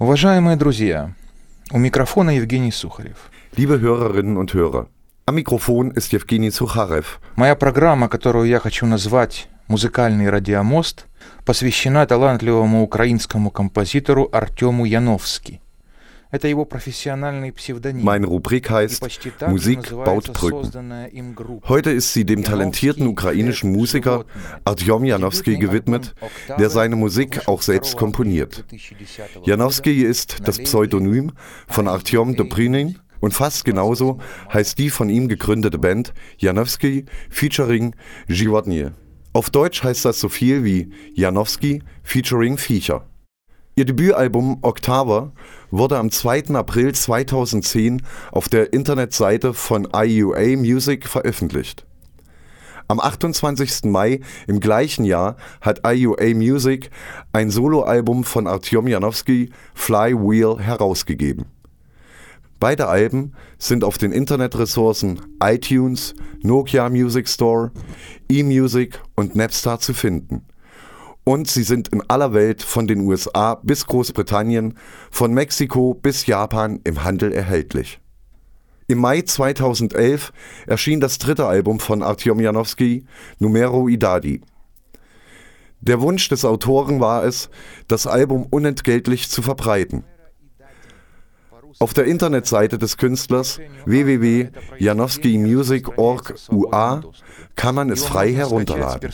Уважаемые друзья, у микрофона Евгений Сухарев. Liebe Hörerinnen und Hörer, am Mikrofon ist Евгений Сухарев. Моя программа, которую я хочу назвать «Музыкальный радиомост», посвящена талантливому украинскому композитору Артему Яновски. Meine Rubrik heißt Musik baut Brücken. Heute ist sie dem talentierten ukrainischen Musiker Artyom Janowski gewidmet, der seine Musik auch selbst komponiert. Janowski ist das Pseudonym von Artyom Dobrinin und fast genauso heißt die von ihm gegründete Band Janowski featuring Zhivodnye. Auf Deutsch heißt das so viel wie Janowski featuring Viecher. Ihr Debütalbum Octava wurde am 2. April 2010 auf der Internetseite von IUA Music veröffentlicht. Am 28. Mai im gleichen Jahr hat IUA Music ein Soloalbum von Artyom Janowski, Flywheel, herausgegeben. Beide Alben sind auf den Internetressourcen iTunes, Nokia Music Store, eMusic und Napster zu finden und sie sind in aller Welt von den USA bis Großbritannien, von Mexiko bis Japan im Handel erhältlich. Im Mai 2011 erschien das dritte Album von Artyom Janowski, Numero Idadi. Der Wunsch des Autoren war es, das Album unentgeltlich zu verbreiten. Auf der Internetseite des Künstlers www.janowskimusic.org UA kann man es frei herunterladen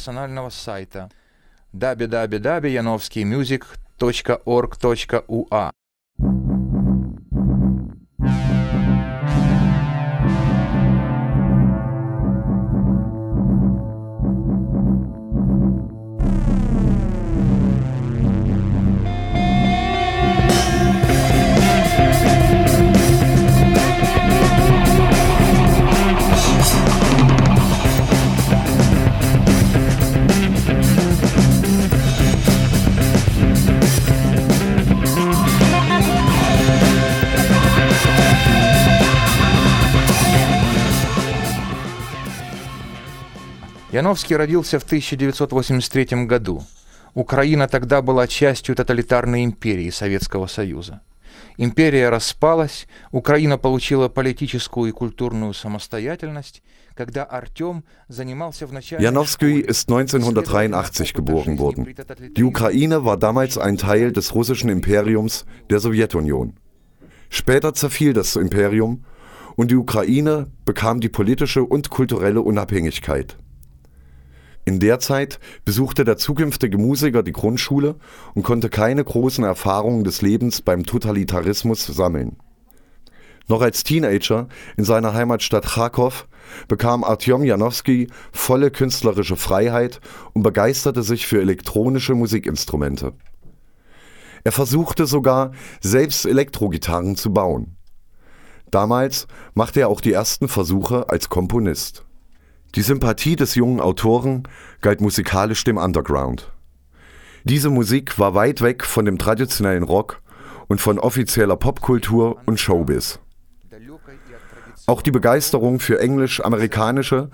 www.yanovskiymusic.org.ua Яновский родился в 1983 году. Украина тогда была частью тоталитарной империи Советского Союза. Империя распалась, Украина получила политическую и культурную самостоятельность, когда Артем занимался в начале... Janowski ist 1983 geboren worden. Die Ukraine war damals ein Teil des russischen Imperiums der Sowjetunion. Später zerfiel das Imperium und die Ukraine bekam die politische und kulturelle Unabhängigkeit. In der Zeit besuchte der zukünftige Musiker die Grundschule und konnte keine großen Erfahrungen des Lebens beim Totalitarismus sammeln. Noch als Teenager in seiner Heimatstadt Charkow bekam Artyom Janowski volle künstlerische Freiheit und begeisterte sich für elektronische Musikinstrumente. Er versuchte sogar, selbst Elektrogitarren zu bauen. Damals machte er auch die ersten Versuche als Komponist. Die Sympathie des jungen Autoren galt musikalisch dem Underground. Diese Musik war weit weg von dem traditionellen Rock und von offizieller Popkultur und Showbiz. Auch die Begeisterung für englisch-amerikanische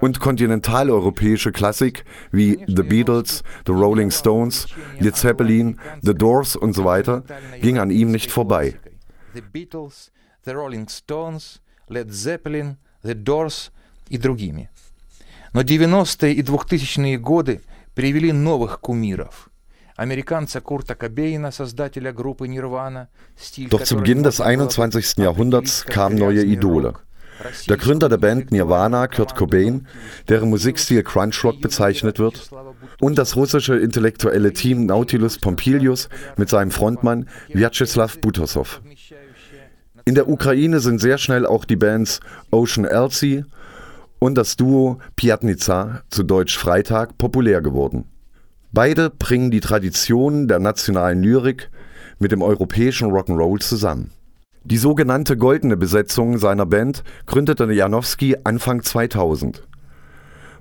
und kontinentaleuropäische Klassik wie The Beatles, The Rolling Stones, Led Zeppelin, The Doors und so weiter ging an ihm nicht vorbei. The Beatles, The Rolling Stones, Led Zeppelin, The Doors и другими. Но 90-е и 2000-е годы привели новых кумиров. Amerikaner Kurt Cobain, создателя группы Nirvana, Doch zu Beginn des 21. Jahrhunderts kamen neue Idole. Der Gründer der Band Nirvana, Kurt Cobain, deren Musikstil Crunchrock bezeichnet wird, und das russische intellektuelle Team Nautilus Pompilius mit seinem Frontmann Vyacheslav Butosow. In der Ukraine sind sehr schnell auch die Bands Ocean Elsie und das Duo Piatnica, zu Deutsch Freitag, populär geworden. Beide bringen die Traditionen der nationalen Lyrik mit dem europäischen Rock'n'Roll zusammen. Die sogenannte goldene Besetzung seiner Band gründete Janowski Anfang 2000.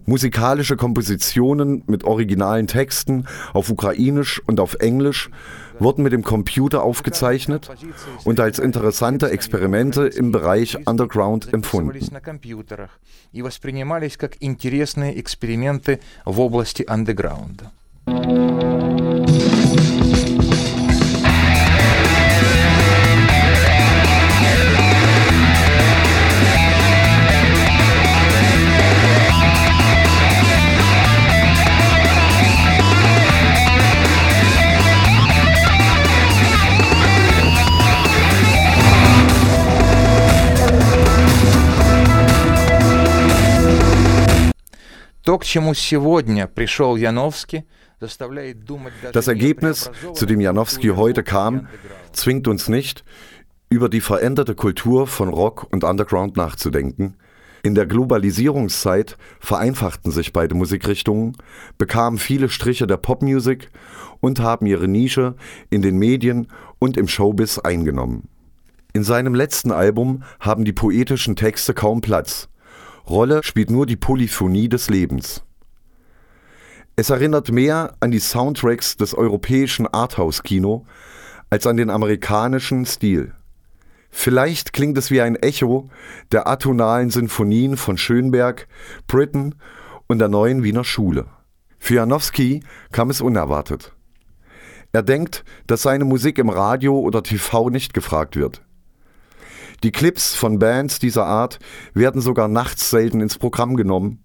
Musikalische Kompositionen mit originalen Texten auf Ukrainisch und auf Englisch wurden mit dem Computer aufgezeichnet und als interessante Experimente im Bereich Underground empfunden. То, к чему сегодня пришел Janowski, das Ergebnis, zu dem Janowski heute kam, zwingt uns nicht, über die veränderte Kultur von Rock und Underground nachzudenken. In der Globalisierungszeit vereinfachten sich beide Musikrichtungen, bekamen viele Striche der Popmusik und haben ihre Nische in den Medien und im Showbiz eingenommen. In seinem letzten Album haben die poetischen Texte kaum Platz. Rolle spielt nur die Polyphonie des Lebens. Es erinnert mehr an die Soundtracks des europäischen Arthouse-Kino als an den amerikanischen Stil. Vielleicht klingt es wie ein Echo der atonalen Sinfonien von Schönberg, Britten und der neuen Wiener Schule. Für Janowski kam es unerwartet. Er denkt, dass seine Musik im Radio oder TV nicht gefragt wird. Die Clips von Bands dieser Art werden sogar nachts selten ins Programm genommen.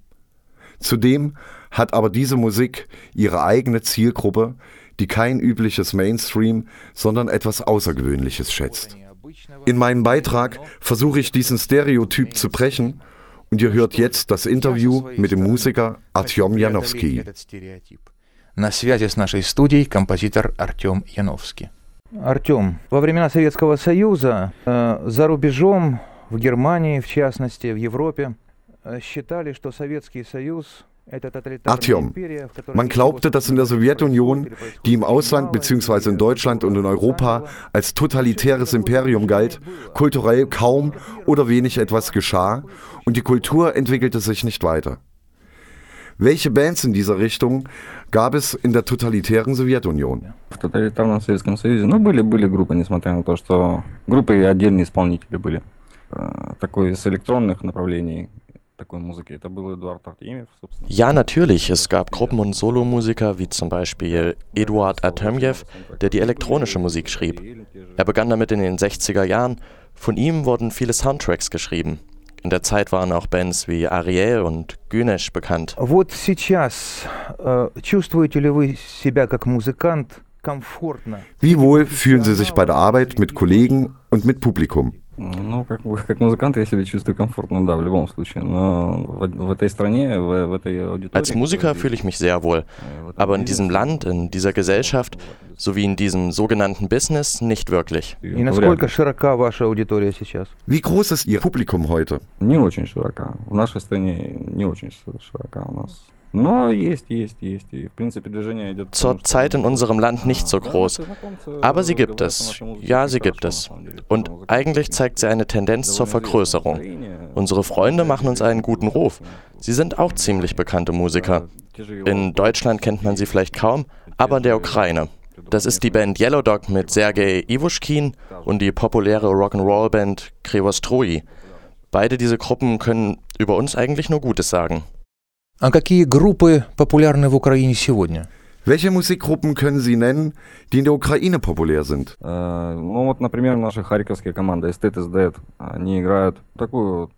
Zudem hat aber diese Musik ihre eigene Zielgruppe, die kein übliches Mainstream, sondern etwas Außergewöhnliches schätzt. In meinem Beitrag versuche ich diesen Stereotyp zu brechen und ihr hört jetzt das Interview mit dem Musiker Artyom Janowski. На связи с нашей студией композитор Артем Яновский. Артем, во времена Советского Союза э, за рубежом, в Германии в частности, в Европе, э, считали, что Советский Союз Artyom. Man glaubte, dass in der Sowjetunion, die im Ausland bzw. in Deutschland und in Europa als totalitäres Imperium galt, kulturell kaum oder wenig etwas geschah und die Kultur entwickelte sich nicht weiter. Welche Bands in dieser Richtung gab es in der totalitären Sowjetunion? В тоталитарном Советском Союзе, ну, были, были группы, несмотря на то, что группы и отдельные исполнители были. Такой из электронных направлений, Ja, natürlich. Es gab Gruppen und Solomusiker wie zum Beispiel Eduard Artemjew, der die elektronische Musik schrieb. Er begann damit in den 60er Jahren. Von ihm wurden viele Soundtracks geschrieben. In der Zeit waren auch Bands wie Ariel und Günesh bekannt. Вот сейчас э, чувствуете ли вы себя как музыкант Wie wohl fühlen Sie sich bei der Arbeit mit Kollegen und mit Publikum? Ну, как, как музыкант я себя чувствую комфортно, да, в любом случае. Но в, в этой стране, в, в этой аудитории... Als Musiker fühle ich mich sehr wohl. Aber in diesem Land, in dieser Gesellschaft, sowie in diesem sogenannten Business nicht wirklich. И насколько широка ваша аудитория сейчас? Wie groß ist Ihr Publikum heute? Не очень широка. В нашей стране не очень широка у нас. Zurzeit in unserem Land nicht so groß. Aber sie gibt es. Ja, sie gibt es. Und eigentlich zeigt sie eine Tendenz zur Vergrößerung. Unsere Freunde machen uns einen guten Ruf. Sie sind auch ziemlich bekannte Musiker. In Deutschland kennt man sie vielleicht kaum, aber in der Ukraine. Das ist die Band Yellow Dog mit Sergei Ivushkin und die populäre Rock'n'Roll-Band Krivostroyi. Beide diese Gruppen können über uns eigentlich nur Gutes sagen. А какие группы популярны в Украине сегодня? Welche Musikgruppen können Sie nennen, die in der Ukraine populär sind? Äh, ну вот, например, наша харьковская команда Estate is Dead. Они играют такую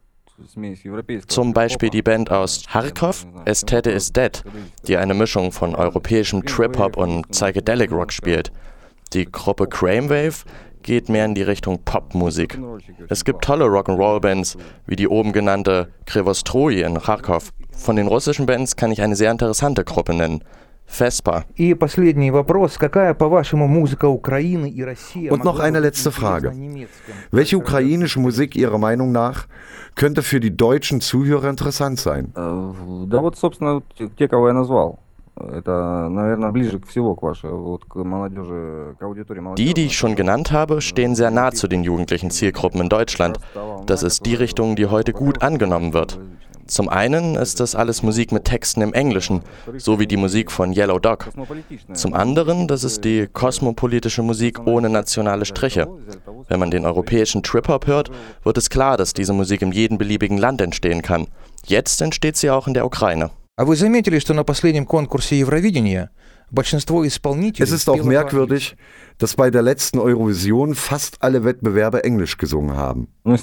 zum Beispiel die Band aus Kharkov, Esthete is Dead, die eine Mischung von europäischem Trip-Hop und Psychedelic Rock spielt. Die Gruppe Cramewave geht mehr in die Richtung Popmusik. Es gibt tolle Rock'n'Roll-Bands, wie die oben genannte Krivostroy in Kharkov. Von den russischen Bands kann ich eine sehr interessante Gruppe nennen. Vespa. Und noch eine letzte Frage. Welche ukrainische Musik Ihrer Meinung nach könnte für die deutschen Zuhörer interessant sein? Да вот, собственно, те, кого я назвал. Die, die ich schon genannt habe, stehen sehr nah zu den jugendlichen Zielgruppen in Deutschland. Das ist die Richtung, die heute gut angenommen wird. Zum einen ist das alles Musik mit Texten im Englischen, so wie die Musik von Yellow Dog. Zum anderen, das ist die kosmopolitische Musik ohne nationale Striche. Wenn man den europäischen Trip-Hop hört, wird es klar, dass diese Musik in jedem beliebigen Land entstehen kann. Jetzt entsteht sie auch in der Ukraine. А вы заметили, что на последнем конкурсе Евровидения большинство исполнителей... Es ist auch merkwürdig, dass bei der letzten Eurovision fast alle Wettbewerber Englisch gesungen haben. Wenn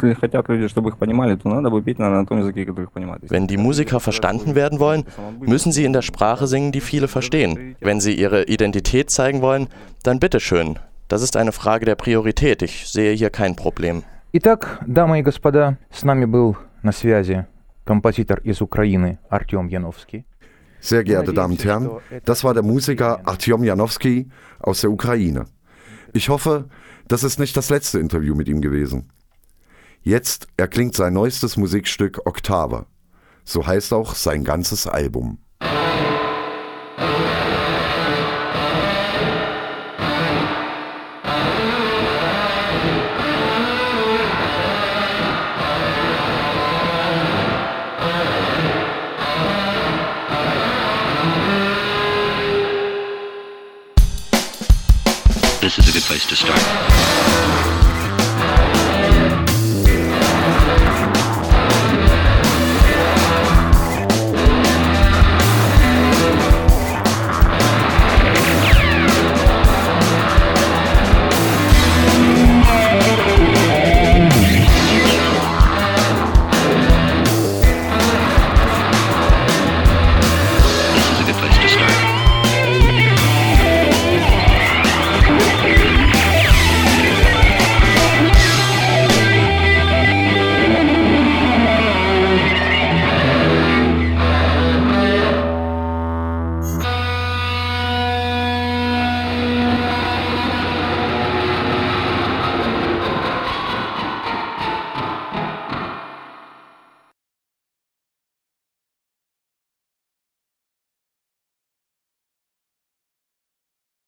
die Musiker verstanden werden wollen, müssen sie in der Sprache singen, die viele verstehen. Wenn sie ihre Identität zeigen wollen, dann bitteschön. Das ist eine Frage der Priorität. Ich sehe hier kein Problem. Итак, дамы и господа, с нами был на связи композитор из Украины Артем Яновский. Sehr geehrte Damen und Herren, das war der Musiker Artyom Janowski aus der Ukraine. Ich hoffe, das ist nicht das letzte Interview mit ihm gewesen. Jetzt erklingt sein neuestes Musikstück Oktave. So heißt auch sein ganzes Album. Place to start.